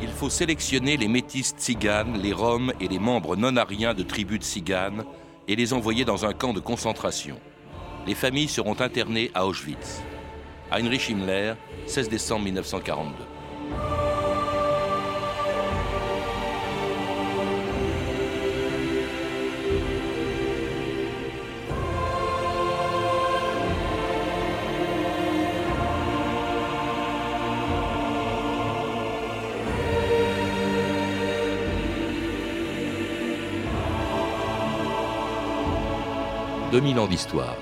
Il faut sélectionner les métis tziganes, les roms et les membres non-ariens de tribus tziganes et les envoyer dans un camp de concentration. Les familles seront internées à Auschwitz. Heinrich Himmler, 16 décembre 1942. 2000 ans d'histoire.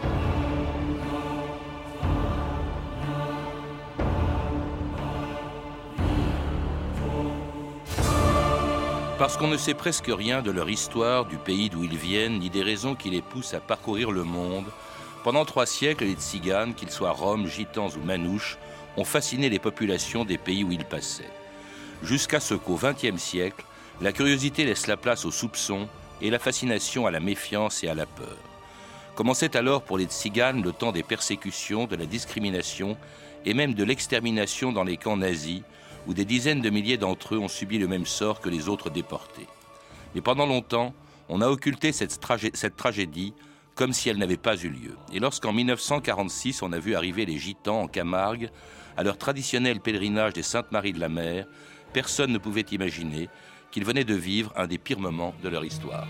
Parce qu'on ne sait presque rien de leur histoire, du pays d'où ils viennent, ni des raisons qui les poussent à parcourir le monde, pendant trois siècles, les tziganes, qu'ils soient roms, gitans ou manouches, ont fasciné les populations des pays où ils passaient. Jusqu'à ce qu'au XXe siècle, la curiosité laisse la place au soupçon et la fascination à la méfiance et à la peur. Commençait alors pour les tziganes le temps des persécutions, de la discrimination et même de l'extermination dans les camps nazis, où des dizaines de milliers d'entre eux ont subi le même sort que les autres déportés. Mais pendant longtemps, on a occulté cette, tragédie comme si elle n'avait pas eu lieu. Et lorsqu'en 1946, on a vu arriver les Gitans en Camargue, à leur traditionnel pèlerinage des Saintes-Maries de la Mer, personne ne pouvait imaginer qu'ils venaient de vivre un des pires moments de leur histoire.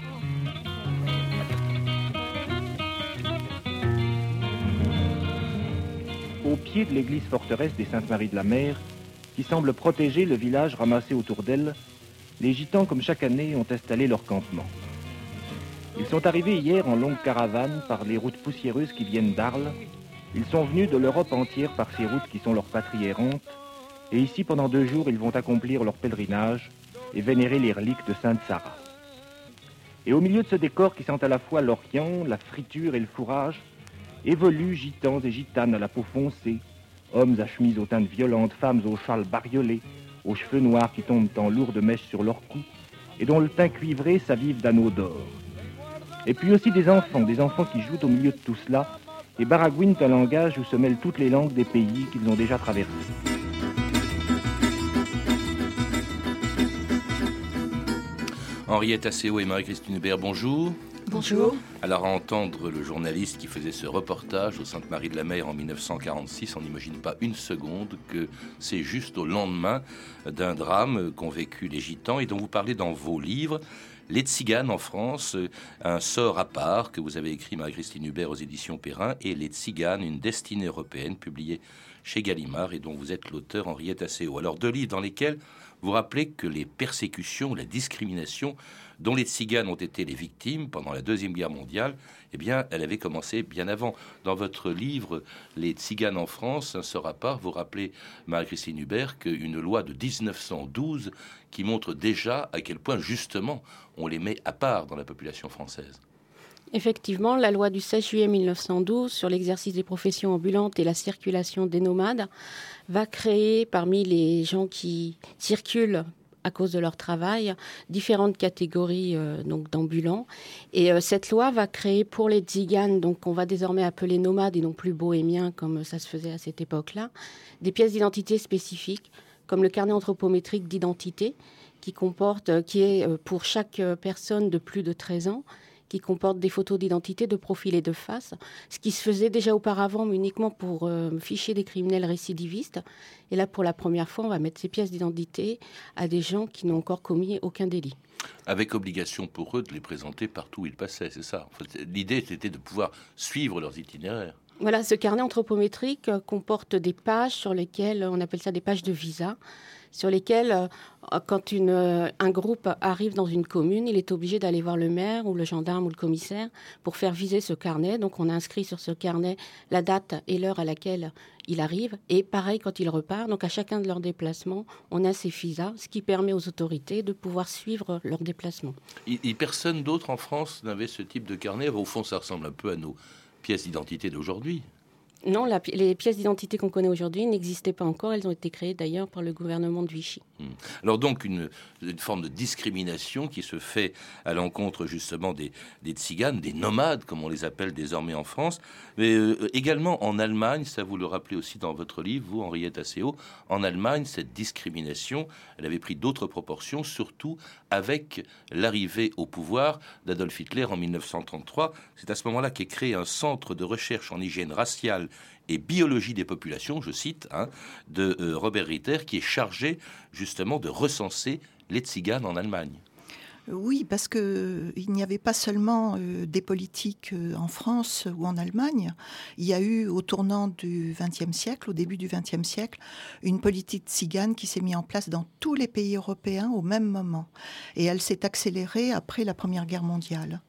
Au pied de l'église forteresse des Saintes-Maries de la Mer, qui semble protéger le village ramassé autour d'elle, les gitans, comme chaque année, ont installé leur campement. Ils sont arrivés hier en longue caravane par les routes poussiéreuses qui viennent d'Arles. Ils sont venus de l'Europe entière par ces routes qui sont leur patrie errante. Et ici, pendant deux jours, ils vont accomplir leur pèlerinage et vénérer les reliques de Sainte Sarah. Et au milieu de ce décor qui sent à la fois l'Orient, la friture et le fourrage, évoluent gitans et gitanes à la peau foncée, hommes à chemise aux teintes violentes, femmes aux châles bariolés, aux cheveux noirs qui tombent en lourdes mèches sur leur cou, et dont le teint cuivré s'avive d'anneaux d'or. Et puis aussi des enfants, des enfants qui jouent au milieu de tout cela, et baragouinent un langage où se mêlent toutes les langues des pays qu'ils ont déjà traversés. Henriette Asseo et Marie-Christine Hubert, bonjour. Bonjour. Alors à entendre le journaliste qui faisait ce reportage au Sainte-Marie de la Mer en 1946, on n'imagine pas une seconde que c'est juste au lendemain d'un drame qu'ont vécu les gitans et dont vous parlez dans vos livres. Les Tziganes en France, un sort à part que vous avez écrit Marie-Christine Hubert aux éditions Perrin, et Les Tziganes, une destinée européenne, publiée chez Gallimard et dont vous êtes l'auteur Henriette Asseo. Alors deux livres dans lesquels vous rappelez que les persécutions, la discrimination dont les tziganes ont été les victimes pendant la Deuxième Guerre mondiale, eh bien, elle avait commencé bien avant. Dans votre livre Les tziganes en France, un à part, vous rappelez, Marie-Christine Hubert, qu'une loi de 1912 qui montre déjà à quel point, justement, on les met à part dans la population française. Effectivement, la loi du 16 juillet 1912 sur l'exercice des professions ambulantes et la circulation des nomades va créer parmi les gens qui circulent à cause de leur travail, différentes catégories euh, donc d'ambulants. Et euh, cette loi va créer pour les tziganes, donc on va désormais appeler nomades et non plus bohémiens comme ça se faisait à cette époque-là, des pièces d'identité spécifiques, comme le carnet anthropométrique d'identité, qui comporte, euh, qui est pour chaque personne de plus de 13 ans, qui comporte des photos d'identité, de profil et de face, ce qui se faisait déjà auparavant, mais uniquement pour euh, ficher des criminels récidivistes. Et là, pour la première fois, on va mettre ces pièces d'identité à des gens qui n'ont encore commis aucun délit. Avec obligation pour eux de les présenter partout où ils passaient, c'est ça. L'idée, c'était de pouvoir suivre leurs itinéraires. Voilà, ce carnet anthropométrique euh, comporte des pages sur lesquelles on appelle ça des pages de visa sur lesquels, euh, quand euh, un groupe arrive dans une commune, il est obligé d'aller voir le maire ou le gendarme ou le commissaire pour faire viser ce carnet. Donc on inscrit sur ce carnet la date et l'heure à laquelle il arrive. Et pareil quand il repart. Donc à chacun de leurs déplacements, on a ces FISA, ce qui permet aux autorités de pouvoir suivre leurs déplacements. Et, personne d'autre en France n'avait ce type de carnet. Au fond, ça ressemble un peu à nos pièces d'identité d'aujourd'hui. Non, les pièces d'identité qu'on connaît aujourd'hui n'existaient pas encore. Elles ont été créées d'ailleurs par le gouvernement de Vichy. Hmm. Alors donc une, forme de discrimination qui se fait à l'encontre justement des, des, tziganes, des nomades comme on les appelle désormais en France, mais euh, également en Allemagne, ça vous le rappelez aussi dans votre livre, vous Henriette Asseo, en Allemagne cette discrimination, elle avait pris d'autres proportions, surtout avec l'arrivée au pouvoir d'Adolf Hitler en 1933. C'est à ce moment-là qu'est créé un centre de recherche en hygiène raciale et biologie des populations, je cite, hein, de euh, Robert Ritter, qui est chargé justement de recenser les tziganes en Allemagne. Oui, parce que euh, il n'y avait pas seulement euh, des politiques en France ou en Allemagne. Il y a eu, au tournant du XXe siècle, au début du XXe siècle, une politique tzigane qui s'est mise en place dans tous les pays européens au même moment. Et elle s'est accélérée après la Première Guerre mondiale.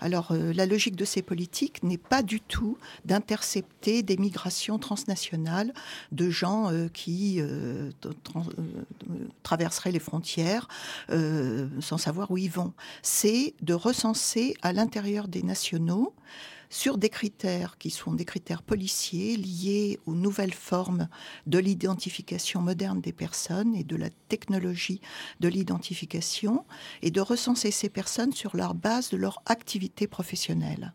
Alors euh, la logique de ces politiques n'est pas du tout d'intercepter des migrations transnationales de gens euh, qui euh, traverseraient les frontières sans savoir où ils vont. C'est de recenser à l'intérieur des nationaux sur des critères qui sont des critères policiers liés aux nouvelles formes de l'identification moderne des personnes et de la technologie de l'identification, et de recenser ces personnes sur leur base de leur activité professionnelle.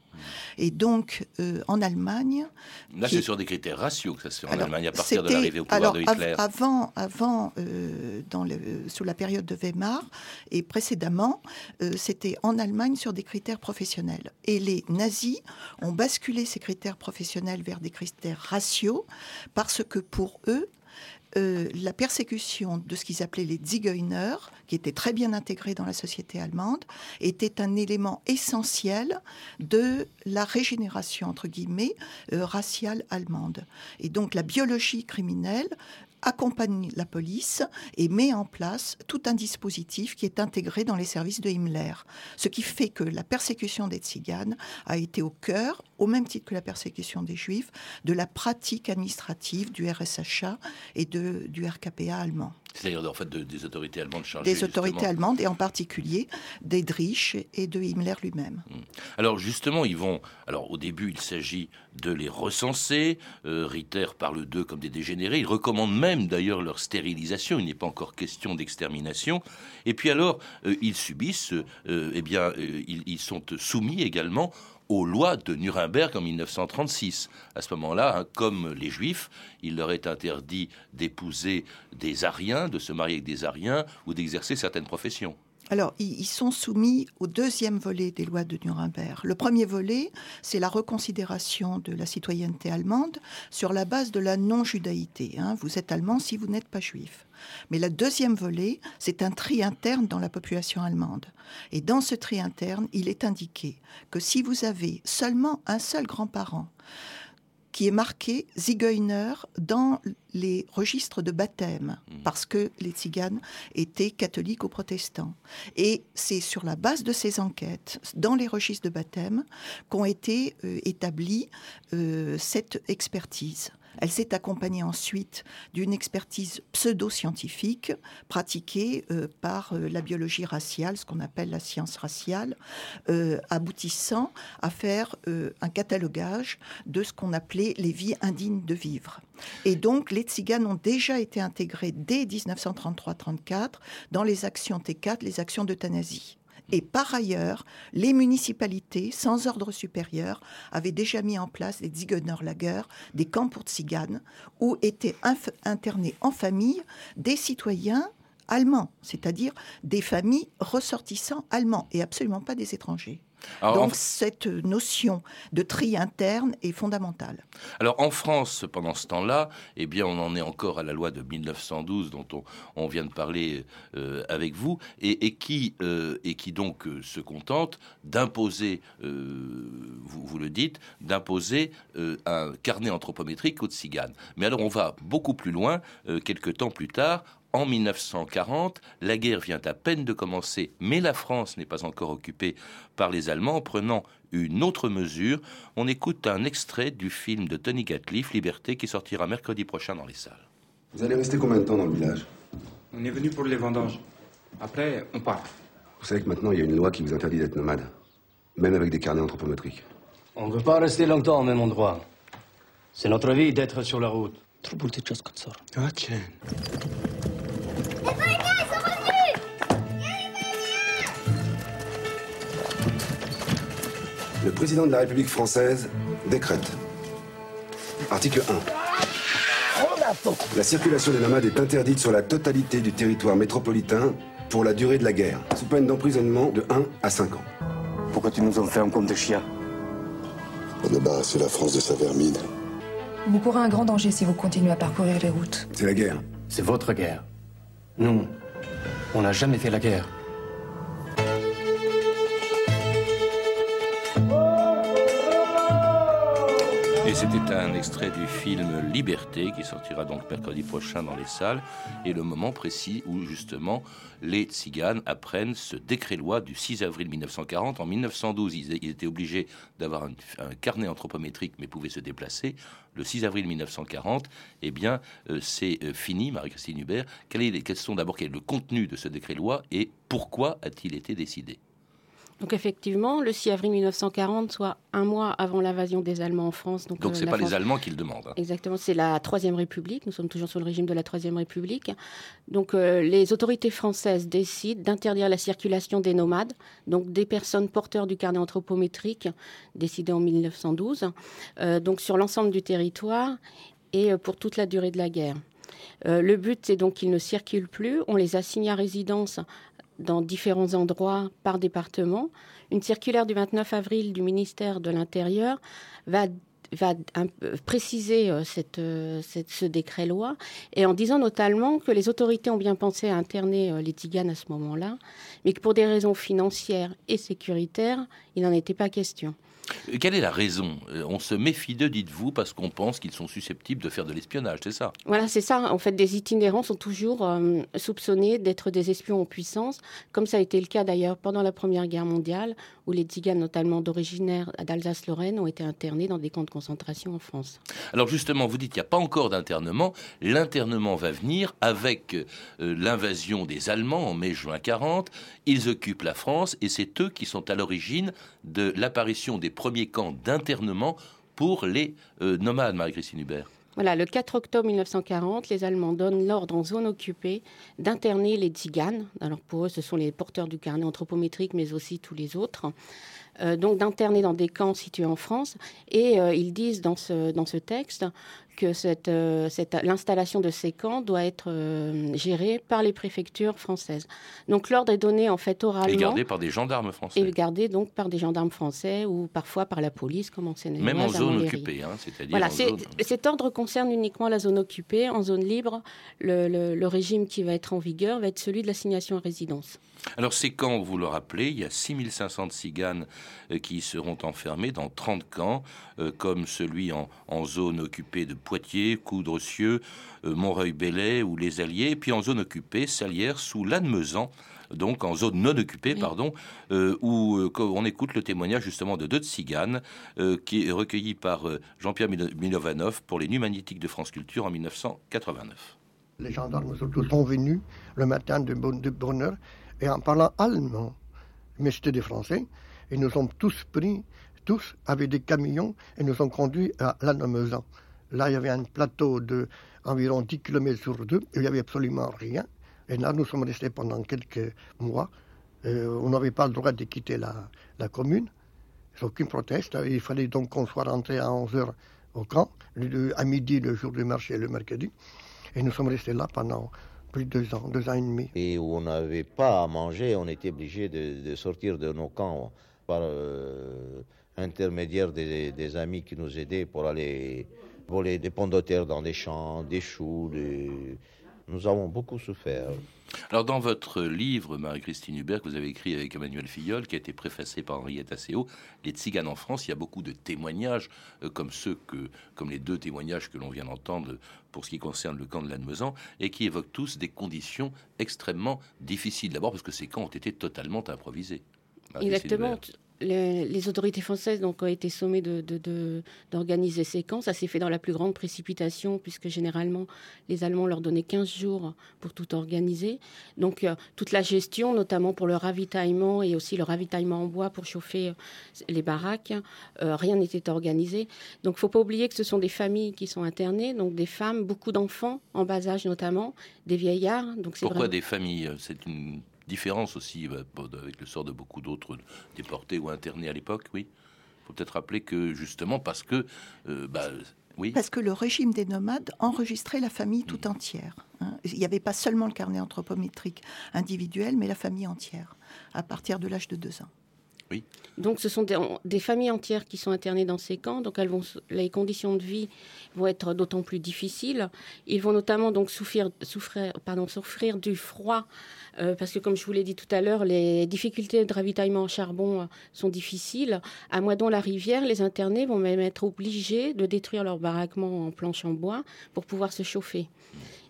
Et donc, euh, en Allemagne... Là, c'est sur des critères ratios que ça se fait en Allemagne, à partir de l'arrivée au pouvoir de Hitler. avant, avant euh, dans le, sous la période de Weimar, et précédemment, euh, c'était en Allemagne sur des critères professionnels. Et les nazis ont basculé ces critères professionnels vers des critères ratios, parce que pour eux, euh, la persécution de ce qu'ils appelaient les Zigeuner, qui étaient très bien intégrés dans la société allemande, était un élément essentiel de la régénération, entre guillemets, euh, raciale allemande. Et donc la biologie criminelle accompagne la police et met en place tout un dispositif qui est intégré dans les services de Himmler. Ce qui fait que la persécution des tziganes a été au cœur, au même titre que la persécution des juifs, de la pratique administrative du RSHA et du RKPA allemand. C'est-à-dire en fait des autorités allemandes chargées. Des autorités allemandes et en particulier d'Edrich et de Himmler lui-même. Hmm. Alors justement, ils vont. Alors au début, il s'agit de les recenser. Euh, Ritter parle d'eux comme des dégénérés. Il recommande même d'ailleurs leur stérilisation. Il n'est pas encore question d'extermination. Et puis alors, euh, ils subissent. Euh, eh bien, ils, ils sont soumis également aux lois de Nuremberg en 1936. À ce moment-là, hein, comme les Juifs, il leur est interdit d'épouser des Ariens, de se marier avec des Ariens ou d'exercer certaines professions. Alors, ils sont soumis au deuxième volet des lois de Nuremberg. Le premier volet, c'est la reconsidération de la citoyenneté allemande sur la base de la non-judaïté. Hein. Vous êtes allemand si vous n'êtes pas juif. Mais le deuxième volet, c'est un tri interne dans la population allemande. Et dans ce tri interne, il est indiqué que si vous avez seulement un seul grand-parent, qui est marqué Zigeuner dans les registres de baptême, hmm. parce que les tziganes étaient catholiques ou protestants. Et c'est sur la base de ces enquêtes, dans les registres de baptême, qu'ont été euh, établies euh, cette expertise. Elle s'est accompagnée ensuite d'une expertise pseudo-scientifique pratiquée euh, par euh, la biologie raciale, ce qu'on appelle la science raciale, euh, aboutissant à faire un catalogage de ce qu'on appelait les vies indignes de vivre. Et donc, les tziganes ont déjà été intégrés dès 1933-34 dans les actions T4, les actions d'euthanasie. Et par ailleurs, les municipalités, sans ordre supérieur, avaient déjà mis en place des Zigeunerlager, des camps pour tziganes, où étaient internés en famille des citoyens allemands, c'est-à-dire des familles ressortissants allemands et absolument pas des étrangers. Donc cette notion de tri interne est fondamentale. Alors en France, pendant ce temps-là, eh bien, on en est encore à la loi de 1912 dont on, vient de parler euh, avec vous, et, qui, euh, et qui donc euh, se contente d'imposer, vous, vous, le dites, d'imposer un carnet anthropométrique aux tziganes. Mais alors on va beaucoup plus loin, quelques temps plus tard, en 1940. La guerre vient à peine de commencer, mais la France n'est pas encore occupée par les Allemands. En prenant une autre mesure, on écoute un extrait du film de Tony Gatliff, Liberté, qui sortira mercredi prochain dans les salles. Vous allez rester combien de temps dans le village? On est venu pour les vendanges. Après, on part. Vous savez que maintenant, il y a une loi qui vous interdit d'être nomade, même avec des carnets anthropométriques. On ne veut pas rester longtemps au même endroit. C'est notre vie d'être sur la route. Le président de la République française décrète. Article 1. La circulation des nomades est interdite sur la totalité du territoire métropolitain pour la durée de la guerre, sous peine d'emprisonnement de 1 à 5 ans. Pourquoi tu nous enfermes comme des chiens Pour débarrasser la France de sa vermine. Vous courez un grand danger si vous continuez à parcourir les routes. C'est la guerre. C'est votre guerre. Nous, on n'a jamais fait la guerre. Et c'était un extrait du film Liberté qui sortira donc mercredi prochain dans les salles et le moment précis où justement les tziganes apprennent ce décret-loi du 6 avril 1940. En 1912, ils, étaient obligés d'avoir un, carnet anthropométrique mais pouvaient se déplacer. Le 6 avril 1940, eh bien, euh, c'est euh, fini, Marie-Christine Hubert. Quelles est, sont d'abord quel est le contenu de ce décret-loi et pourquoi a-t-il été décidé? Donc effectivement, le 6 avril 1940, soit un mois avant l'invasion des Allemands en France. Donc, donc ce n'est pas les Allemands qui le demandent. Hein. Exactement, c'est la Troisième République. Nous sommes toujours sous le régime de la Troisième République. Donc euh, les autorités françaises décident d'interdire la circulation des nomades, donc des personnes porteurs du carnet anthropométrique, décidé en 1912, euh, donc sur l'ensemble du territoire et euh, pour toute la durée de la guerre. le but, c'est donc qu'ils ne circulent plus. On les assigne à résidence dans différents endroits par département. Une circulaire du 29 avril du ministère de l'Intérieur va préciser euh, euh, ce décret-loi et en disant notamment que les autorités ont bien pensé à interner euh, les Tiganes à ce moment-là, mais que pour des raisons financières et sécuritaires, il n'en était pas question. Quelle est la raison? Euh, On se méfie d'eux, dites-vous, parce qu'on pense qu'ils sont susceptibles de faire de l'espionnage, c'est ça? Voilà, c'est ça. En fait, des itinérants sont toujours euh, soupçonnés d'être des espions en puissance, comme ça a été le cas d'ailleurs pendant la Première Guerre mondiale, où les Tziganes, notamment d'originaire d'Alsace-Lorraine, ont été internés dans des camps de concentration en France. Alors justement, vous dites qu'il n'y a pas encore d'internement. L'internement va venir avec euh, l'invasion des Allemands en mai-juin 40. Ils occupent la France et c'est eux qui sont à l'origine de l'apparition des premiers camps d'internement pour les euh, nomades, Marie-Christine Hubert. Voilà, le 4 octobre 1940, les Allemands donnent l'ordre en zone occupée d'interner les tziganes. Alors pour eux, ce sont les porteurs du carnet anthropométrique, mais aussi tous les autres. Euh, donc d'interner dans des camps situés en France. Et euh, ils disent dans ce, dans ce texte que cette, euh, cette l'installation de ces camps doit être euh, gérée par les préfectures françaises. Donc l'ordre est donné en fait oralement. Et gardé par des gendarmes français. Et gardé donc par des gendarmes français ou parfois par la police, comme en seine Même en zone occupée, hein, c'est-à-dire. Voilà, cet ordre concerne uniquement la zone occupée. En zone libre, le, le, régime qui va être en vigueur va être celui de l'assignation à résidence. Alors ces camps, vous le rappelez, il y a 6500 tziganes euh, qui seront enfermés dans 30 camps, comme celui en, en zone occupée de Poitiers, Coudrecieux, euh, Montreuil-Bellay ou les Alliés, et puis en zone occupée, Salière sous Lannemezan, donc en zone non occupée, pardon, euh, où euh, on écoute le témoignage justement de deux tziganes, qui est recueilli par Jean-Pierre Milovanov pour les Nuits magnétiques de France Culture en 1989. Les gendarmes sont tous venus le matin de, bonne heure et en parlant allemand, mais c'était des Français, et nous sommes tous pris, tous avec des camions, et nous sommes conduits à Lannemezan. Là, il y avait un plateau de environ 10 km sur deux, il n'y avait absolument rien. Et là, nous sommes restés pendant quelques mois. Euh, on n'avait pas le droit de quitter la, la commune, aucune proteste. Il fallait donc qu'on soit rentré à 11h au camp, à midi le jour du marché, le mercredi. Et nous sommes restés là pendant plus de deux ans, deux ans et demi. Et où on n'avait pas à manger, on était obligé de, sortir de nos camps par euh, intermédiaire des, amis qui nous aidaient pour aller voler des pommes de terre dans des champs, des choux. Nous avons beaucoup souffert. Alors, dans votre livre, Marie-Christine Hubert, que vous avez écrit avec Emmanuel Fillol, qui a été préfacé par Henriette Asseo, Les Tziganes en France, il y a beaucoup de témoignages, euh, comme ceux que, comme les deux témoignages que l'on vient d'entendre pour ce qui concerne le camp de Lannemezan, et qui évoquent tous des conditions extrêmement difficiles. D'abord parce que ces camps ont été totalement improvisés. Exactement les, autorités françaises donc, ont été sommées d'organiser de, ces camps. Ça s'est fait dans la plus grande précipitation, puisque généralement, les Allemands leur donnaient 15 jours pour tout organiser. Donc, euh, toute la gestion, notamment pour le ravitaillement et aussi le ravitaillement en bois pour chauffer euh, les baraques, euh, rien n'était organisé. Donc, il ne faut pas oublier que ce sont des familles qui sont internées, donc des femmes, beaucoup d'enfants, en bas âge notamment, des vieillards. Donc Pourquoi des familles? C'est une différence aussi bah, avec le sort de beaucoup d'autres déportés ou internés à l'époque, oui faut peut-être rappeler que justement parce que bah, oui. Parce que le régime des nomades enregistrait la famille tout mm. entière. Hein. Il n'y avait pas seulement le carnet anthropométrique individuel, mais la famille entière, à partir de l'âge de deux ans. Donc ce sont des, familles entières qui sont internées dans ces camps. Donc elles vont, les conditions de vie vont être d'autant plus difficiles. Ils vont notamment donc souffrir, souffrir, pardon, souffrir du froid euh, parce que comme je vous l'ai dit tout à l'heure, les difficultés de ravitaillement en charbon euh, sont difficiles. À Moidon-la-Rivière, les internés vont même être obligés de détruire leur baraquement en planche en bois pour pouvoir se chauffer.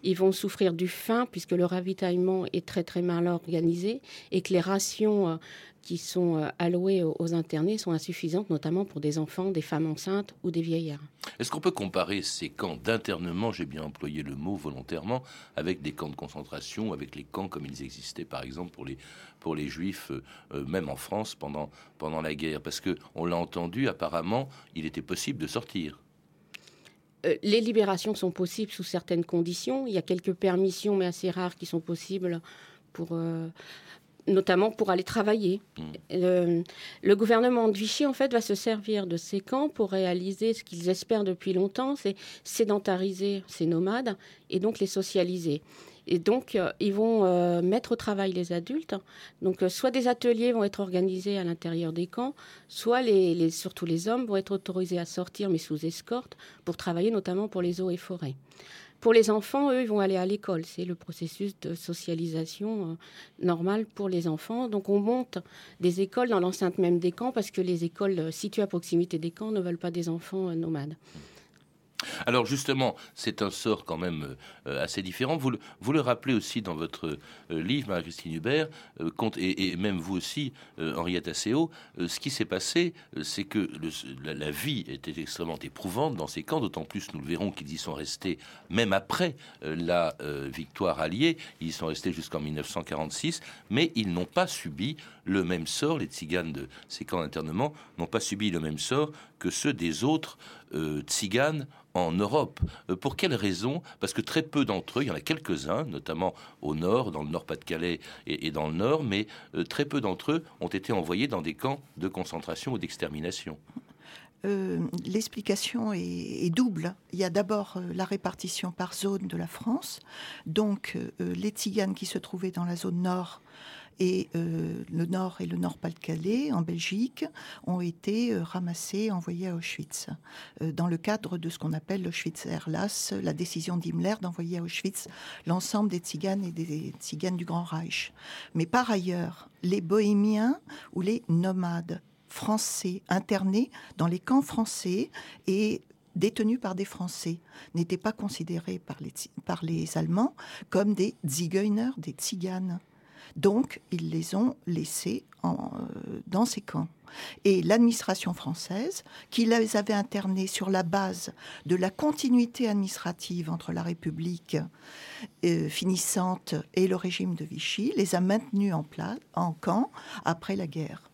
Ils vont souffrir du faim puisque le ravitaillement est très très mal organisé et que les rations euh, qui sont euh, allouées aux internés sont insuffisantes, notamment pour des enfants, des femmes enceintes ou des vieillards. Est-ce qu'on peut comparer ces camps d'internement, j'ai bien employé le mot volontairement, avec des camps de concentration, avec les camps comme ils existaient par exemple pour les, pour les juifs, euh, même en France pendant, pendant la guerre? Parce que on l'a entendu, apparemment, il était possible de sortir les libérations sont possibles sous certaines conditions. Il y a quelques permissions, mais assez rares, qui sont possibles pour notamment pour aller travailler. Mm. Le, gouvernement de Vichy, en fait, va se servir de ces camps pour réaliser ce qu'ils espèrent depuis longtemps, c'est sédentariser ces nomades et donc les socialiser. Et donc, euh, ils vont euh, mettre au travail les adultes. Donc, euh, soit des ateliers vont être organisés à l'intérieur des camps, soit les, surtout les hommes vont être autorisés à sortir, mais sous escorte, pour travailler notamment pour les eaux et forêts. Pour les enfants, eux, ils vont aller à l'école. C'est le processus de socialisation euh, normal pour les enfants. Donc on monte des écoles dans l'enceinte même des camps parce que les écoles situées à proximité des camps ne veulent pas des enfants euh, nomades. Alors justement, c'est un sort quand même euh, assez différent. Vous le, rappelez aussi dans votre euh, livre, Marie-Christine Hubert, euh, et, même vous aussi, Henriette Asseo, ce qui s'est passé, c'est que la, vie était extrêmement éprouvante dans ces camps, d'autant plus, nous le verrons, qu'ils y sont restés même après la victoire alliée, ils y sont restés jusqu'en 1946, mais ils n'ont pas subi le même sort, les tziganes de ces camps d'internement n'ont pas subi le même sort que ceux des autres tziganes en Europe. Euh, pour quelles raisons Parce que très peu d'entre eux, il y en a quelques-uns, notamment au nord, dans le Nord-Pas-de-Calais et, dans le nord, mais euh, très peu d'entre eux ont été envoyés dans des camps de concentration ou d'extermination. Euh, l'explication est, double. Il y a d'abord la répartition par zone de la France. Donc, les Tziganes qui se trouvaient dans la zone nord et euh, le Nord et le Nord-Pas-de-Calais, en Belgique, ont été euh, ramassés, envoyés à Auschwitz, euh, dans le cadre de ce qu'on appelle l'Auschwitz-Erlass, la décision d'Himmler d'envoyer à Auschwitz l'ensemble des tziganes et des tziganes du Grand Reich. Mais par ailleurs, les bohémiens ou les nomades français internés dans les camps français et détenus par des Français n'étaient pas considérés par les, par les Allemands comme des Zigeuner, des tziganes. Donc, ils les ont laissés euh, dans ces camps. Et l'administration française, qui les avait internés sur la base de la continuité administrative entre la République euh, finissante et le régime de Vichy, les a maintenus en, place, en camp après la guerre.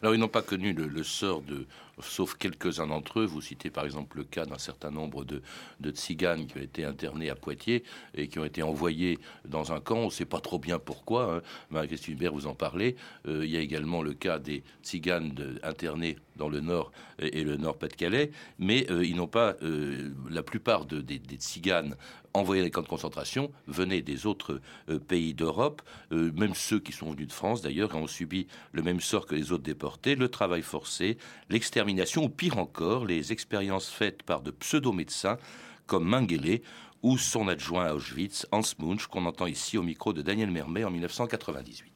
Alors, ils n'ont pas connu le, sort de, sauf quelques-uns d'entre eux. Vous citez par exemple le cas d'un certain nombre de, de tziganes qui ont été internés à Poitiers et qui ont été envoyés dans un camp. On ne sait pas trop bien pourquoi. Hein. Marie-Christine Hubert, vous en parlez. Euh, il y a également le cas des tziganes internés dans le nord et, le nord-Pas-de-Calais, mais euh, ils n'ont pas. Euh, la plupart de, des, des tziganes envoyés dans les camps de concentration venaient des autres pays d'Europe, même ceux qui sont venus de France d'ailleurs, ont subi le même sort que les autres déportés, le travail forcé, l'extermination ou pire encore, les expériences faites par de pseudo-médecins comme Mengele ou son adjoint à Auschwitz, Hans Munch, qu'on entend ici au micro de Daniel Mermet en 1998.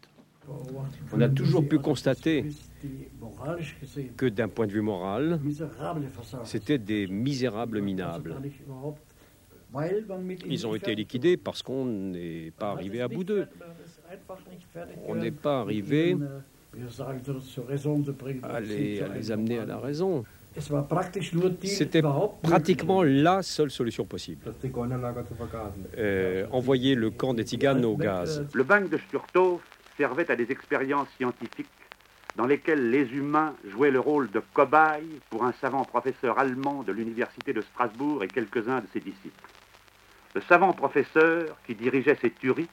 On a toujours pu constater que d'un point de vue moral, c'était des misérables minables. Ils ont été liquidés parce qu'on n'est pas arrivé à bout d'eux. On n'est pas arrivé à les, les amener à la raison. C'était pratiquement la seule solution possible. Euh, envoyer le camp des Tziganes au gaz. Le bagne de Sturtov servait à des expériences scientifiques dans lesquelles les humains jouaient le rôle de cobayes pour un savant professeur allemand de l'université de Strasbourg et quelques-uns de ses disciples. Le savant professeur qui dirigeait ces tueries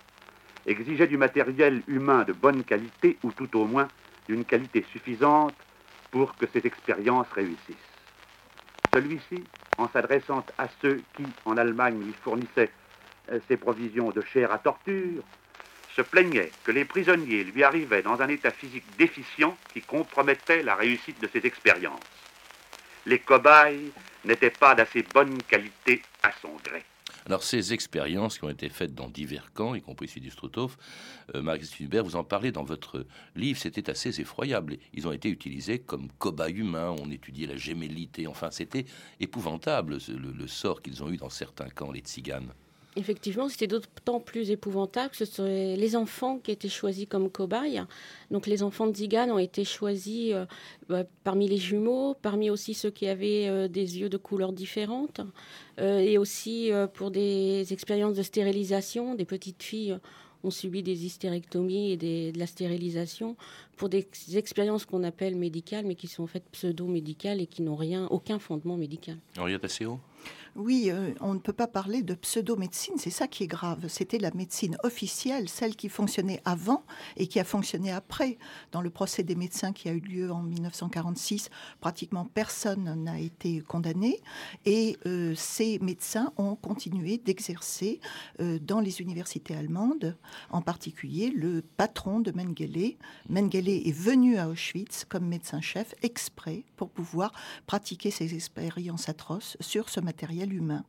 exigeait du matériel humain de bonne qualité, ou tout au moins d'une qualité suffisante pour que ces expériences réussissent. Celui-ci, en s'adressant à ceux qui, en Allemagne, lui fournissaient euh, ses provisions de chair à torture, se plaignait que les prisonniers lui arrivaient dans un état physique déficient qui compromettait la réussite de ses expériences. Les cobayes n'étaient pas d'assez bonne qualité à son gré. Alors ces expériences qui ont été faites dans divers camps, y compris celui du Struthof, euh, Marie-Christine Hubert, vous en parlez dans votre livre, c'était assez effroyable. Ils ont été utilisés comme cobayes humains, on étudiait la gémellité, enfin c'était épouvantable le, sort qu'ils ont eu dans certains camps, les tziganes. Effectivement, c'était d'autant plus épouvantable que ce sont les enfants qui étaient choisis comme cobayes. Donc les enfants de Zigan ont été choisis euh, bah, parmi les jumeaux, parmi aussi ceux qui avaient euh, des yeux de couleurs différentes, euh, et aussi pour des expériences de stérilisation. Des petites filles ont subi des hystérectomies et de la stérilisation pour des expériences qu'on appelle médicales, mais qui sont en fait pseudo-médicales et qui n'ont aucun fondement médical. Henriette Asseo oui, euh, on ne peut pas parler de pseudo-médecine, c'est ça qui est grave. C'était la médecine officielle, celle qui fonctionnait avant et qui a fonctionné après. Dans le procès des médecins qui a eu lieu en 1946, pratiquement personne n'a été condamné et euh, ces médecins ont continué d'exercer euh, dans les universités allemandes, en particulier le patron de Mengele. Mengele est venu à Auschwitz comme médecin-chef exprès pour pouvoir pratiquer ses expériences atroces sur ce matériel humain.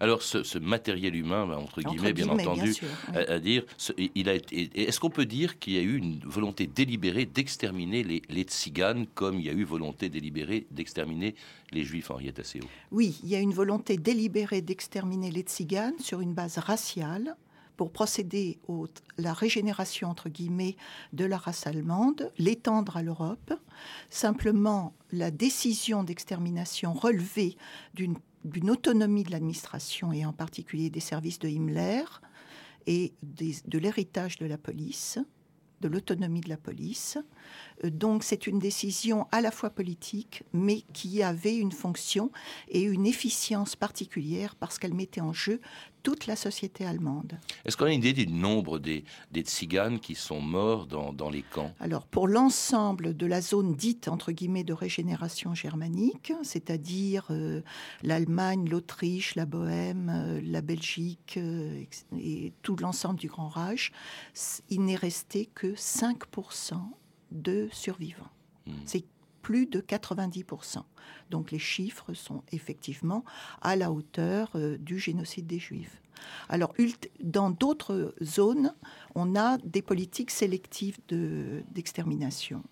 Alors, ce, matériel humain, bah, entre guillemets, bien entendu, à, dire, il a Est-ce qu'on peut dire qu'il y a eu une volonté délibérée d'exterminer les, les tziganes, comme il y a eu volonté délibérée d'exterminer les juifs, Henriette Asseo Oui, il y a une volonté délibérée d'exterminer les tziganes sur une base raciale pour procéder à la régénération, entre guillemets, de la race allemande, l'étendre à l'Europe. Simplement, la décision d'extermination relevée d'une d'une autonomie de l'administration et en particulier des services de Himmler et de l'héritage de la police, de l'autonomie de la police. Euh, donc c'est une décision à la fois politique, mais qui avait une fonction et une efficience particulière parce qu'elle mettait en jeu toute la société allemande. Est-ce qu'on a une idée du nombre des, des tziganes qui sont morts dans, dans les camps? Alors, pour l'ensemble de la zone dite, entre guillemets, de régénération germanique, c'est-à-dire euh, l'Allemagne, l'Autriche, la Bohème, euh, la Belgique euh, et tout l'ensemble du Grand Reich, il n'est resté que 5% de survivants. Hmm. C'est plus de 90%. Donc les chiffres sont effectivement à la hauteur euh, du génocide des Juifs. Alors, dans d'autres zones, on a des politiques sélectives d'extermination.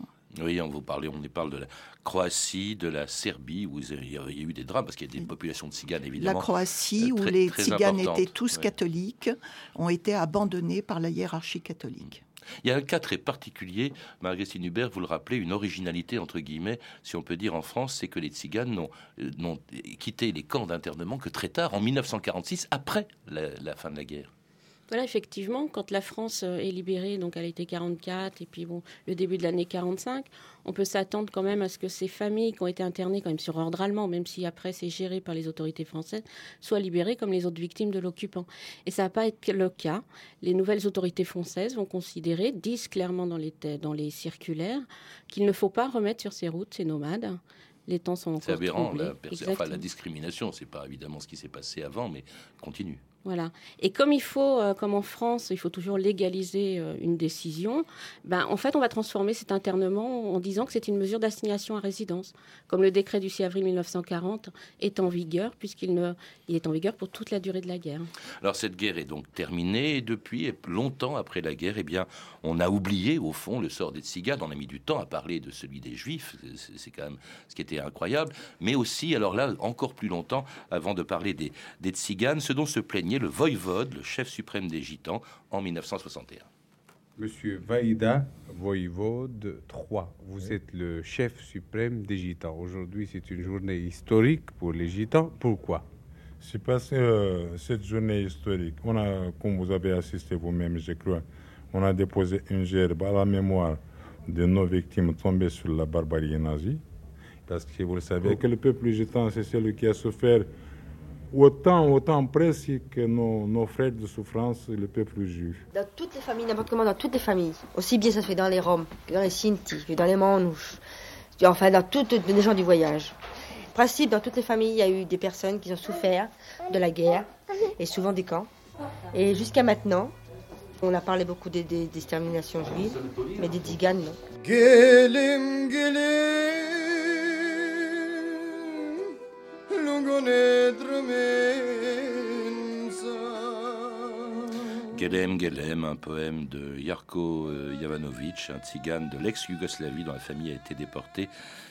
Oui, on vous parle, on parle de la Croatie, de la Serbie, où il y a eu des drames, parce qu'il y a des populations de tziganes, évidemment. La Croatie, où les tziganes étaient tous catholiques, ont été abandonnés par la hiérarchie catholique. Il y a un cas très particulier, Marguerite Hubert, vous le rappelez, une originalité, entre guillemets, si on peut dire en France, c'est que les tziganes n'ont euh, quitté les camps d'internement que très tard, en 1946, après la fin de la guerre. Voilà, effectivement, quand la France euh, est libérée, donc elle a été 44, et puis bon, le début de l'année 45, on peut s'attendre quand même à ce que ces familles qui ont été internées quand même sur ordre allemand, même si après c'est géré par les autorités françaises, soient libérées comme les autres victimes de l'occupant. Et ça n'a pas été le cas. Les nouvelles autorités françaises vont considérer, disent clairement dans les, dans les circulaires, qu'il ne faut pas remettre sur ces routes ces nomades les temps sont encore C'est aberrant, la, enfin, la discrimination, c'est pas évidemment ce qui s'est passé avant, mais continue. Voilà. Et comme il faut, euh, comme en France, il faut toujours légaliser euh, une décision, ben, en fait, on va transformer cet internement en disant que c'est une mesure d'assignation à résidence, comme le décret du 6 avril 1940 est en vigueur, puisqu'il ne, il est en vigueur pour toute la durée de la guerre. Alors cette guerre est donc terminée, et depuis, longtemps après la guerre, eh bien, on a oublié, au fond, le sort des tziganes. On a mis du temps à parler de celui des juifs, c'est quand même ce qui était incroyable, mais aussi, alors là, encore plus longtemps, avant de parler des, des tziganes, ce dont se le voïvode, le chef suprême des Gitans, en 1961. Monsieur Vaïda, voïvode 3, vous êtes le chef suprême des Gitans. Aujourd'hui, c'est une journée historique pour les Gitans. Pourquoi? C'est parce que euh, cette journée historique, on a, comme vous avez assisté vous-même, je crois, on a déposé une gerbe à la mémoire de nos victimes tombées sur la barbarie nazie. Parce que vous le savez, que le peuple gitan, c'est celui qui a souffert autant, autant presque que nos, nos, frères de souffrance, le peuple juif. Dans toutes les familles, n'importe comment, dans toutes les familles, aussi bien ça se fait dans les Roms, que dans les Sinti, que dans les Manouches, enfin dans toutes les gens du voyage. Principe, dans toutes les familles, il y a eu des personnes qui ont souffert de la guerre et souvent des camps. Et jusqu'à maintenant, on a parlé beaucoup des, des, des exterminations juives, mais des tziganes, non. জীবনের দ্রুমে Gelem Gelem, un poème de Jarko Jovanovic, un tzigane de l'ex-Yougoslavie dont la famille a été déportée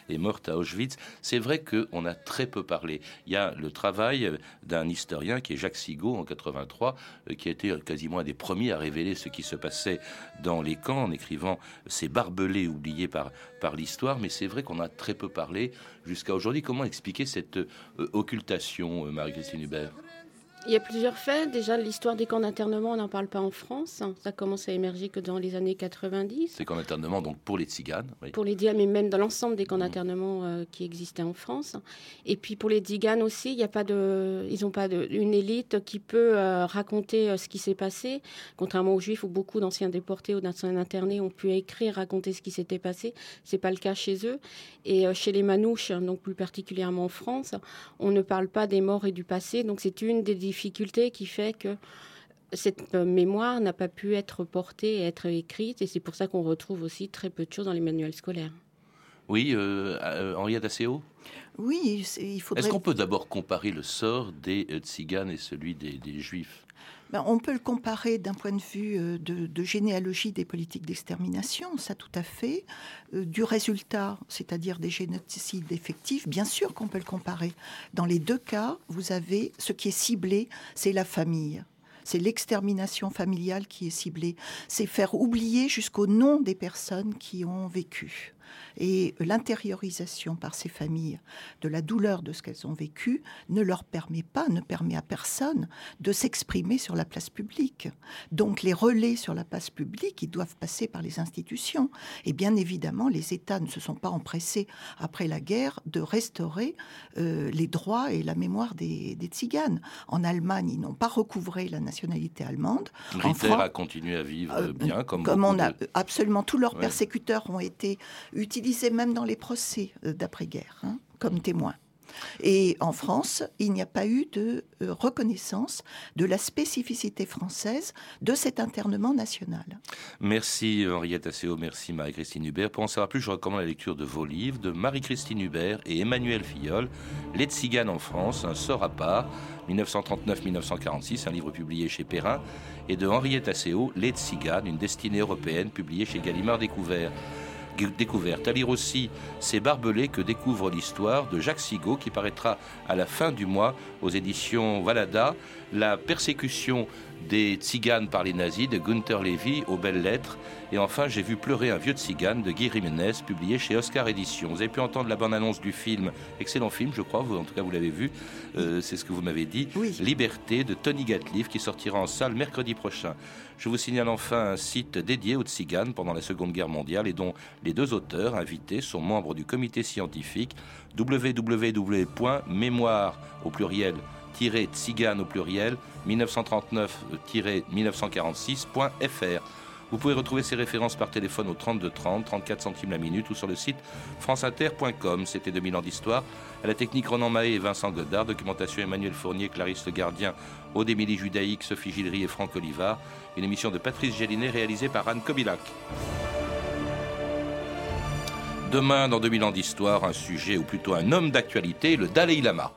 et morte à Auschwitz. C'est vrai qu'on a très peu parlé. Il y a le travail d'un historien qui est Jacques Sigaud en 83, euh, qui a été quasiment un des premiers à révéler ce qui se passait dans les camps en écrivant ces barbelés oubliés par, par l'histoire. Mais c'est vrai qu'on a très peu parlé jusqu'à aujourd'hui. Comment expliquer cette euh, occultation, euh, Marie-Christine Hubert? Il y a plusieurs faits. Déjà, l'histoire des camps d'internement, on n'en parle pas en France. Ça commence à émerger que dans les années 90. Ces camps d'internement, donc pour les tziganes oui. Pour les tziganes, mais même dans l'ensemble des camps d'internement euh, qui existaient en France. Et puis pour les tziganes aussi, il n'y a pas de, ils n'ont pas de, une élite qui peut euh, raconter euh, ce qui s'est passé. Contrairement aux juifs, où beaucoup d'anciens déportés ou d'anciens internés ont pu écrire, raconter ce qui s'était passé. C'est pas le cas chez eux. Et chez les manouches, donc plus particulièrement en France, on ne parle pas des morts et du passé. Donc c'est une des difficulté qui fait que cette mémoire n'a pas pu être portée et être écrite, et c'est pour ça qu'on retrouve aussi très peu de choses dans les manuels scolaires. Oui, euh, euh, Henriette Asseo? Oui, il faudrait... Est-ce qu'on peut d'abord comparer le sort des euh, tziganes et celui des, des juifs? Ben, on peut le comparer d'un point de vue de, de, généalogie des politiques d'extermination, ça tout à fait. Euh, du résultat, c'est-à-dire des génocides effectifs, bien sûr qu'on peut le comparer. Dans les deux cas, vous avez ce qui est ciblé, c'est la famille. C'est l'extermination familiale qui est ciblée. C'est faire oublier jusqu'au nom des personnes qui ont vécu. Et l'intériorisation par ces familles de la douleur de ce qu'elles ont vécu ne leur permet pas, ne permet à personne de s'exprimer sur la place publique. Donc les relais sur la place publique, ils doivent passer par les institutions. Et bien évidemment, les États ne se sont pas empressés, après la guerre, de restaurer euh, les droits et la mémoire des, des tziganes. En Allemagne, ils n'ont pas recouvré la nationalité allemande. Ritter a continué à vivre euh, bien, comme, comme on a de... absolument tous leurs ouais. persécuteurs ont été utilisés même dans les procès d'après-guerre hein, comme témoins. Et en France, il n'y a pas eu de euh, reconnaissance de la spécificité française de cet internement national. Merci Henriette Asseo, merci Marie-Christine Hubert. Pour en savoir plus, je recommande la lecture de vos livres de Marie-Christine Hubert et Emmanuel Fillol, Les Tziganes en France, un sort à part, 1939-1946, un livre publié chez Perrin, et de Henriette Asseo, Les Tziganes, une destinée européenne, publiée chez Gallimard Découvert À lire aussi Ces barbelés que découvre l'histoire de Jacques Sigaud qui paraîtra à la fin du mois aux éditions Valada. La persécution des tziganes par les nazis de Gunther Levy aux belles lettres. Et enfin, j'ai vu pleurer un vieux tzigane de Guy Jiménez, publié chez Oscar Éditions. Vous avez pu entendre la bande-annonce du film, excellent film, je crois, vous, en tout cas vous l'avez vu, euh, c'est ce que vous m'avez dit, oui. Liberté de Tony Gatliff, qui sortira en salle mercredi prochain. Je vous signale enfin un site dédié aux tziganes pendant la Seconde Guerre mondiale et dont les deux auteurs invités sont membres du comité scientifique www.mémoire au pluriel tzigane au pluriel 1939-1946.fr. Vous pouvez retrouver ces références par téléphone au 32 30, 34 centimes la minute ou sur le site franceinter.com. C'était 2000 ans d'histoire. À la technique Ronan Mahé et Vincent Godard, documentation Emmanuel Fournier, Clarisse Le Gardien, Aude Émilie Judaïque, Sophie Gilry et Franck Olivard. Une émission de Patrice Gélinet réalisée par Anne Kobilac. Demain, dans 2000 ans d'histoire, un sujet ou plutôt un homme d'actualité, le Dalai Lama.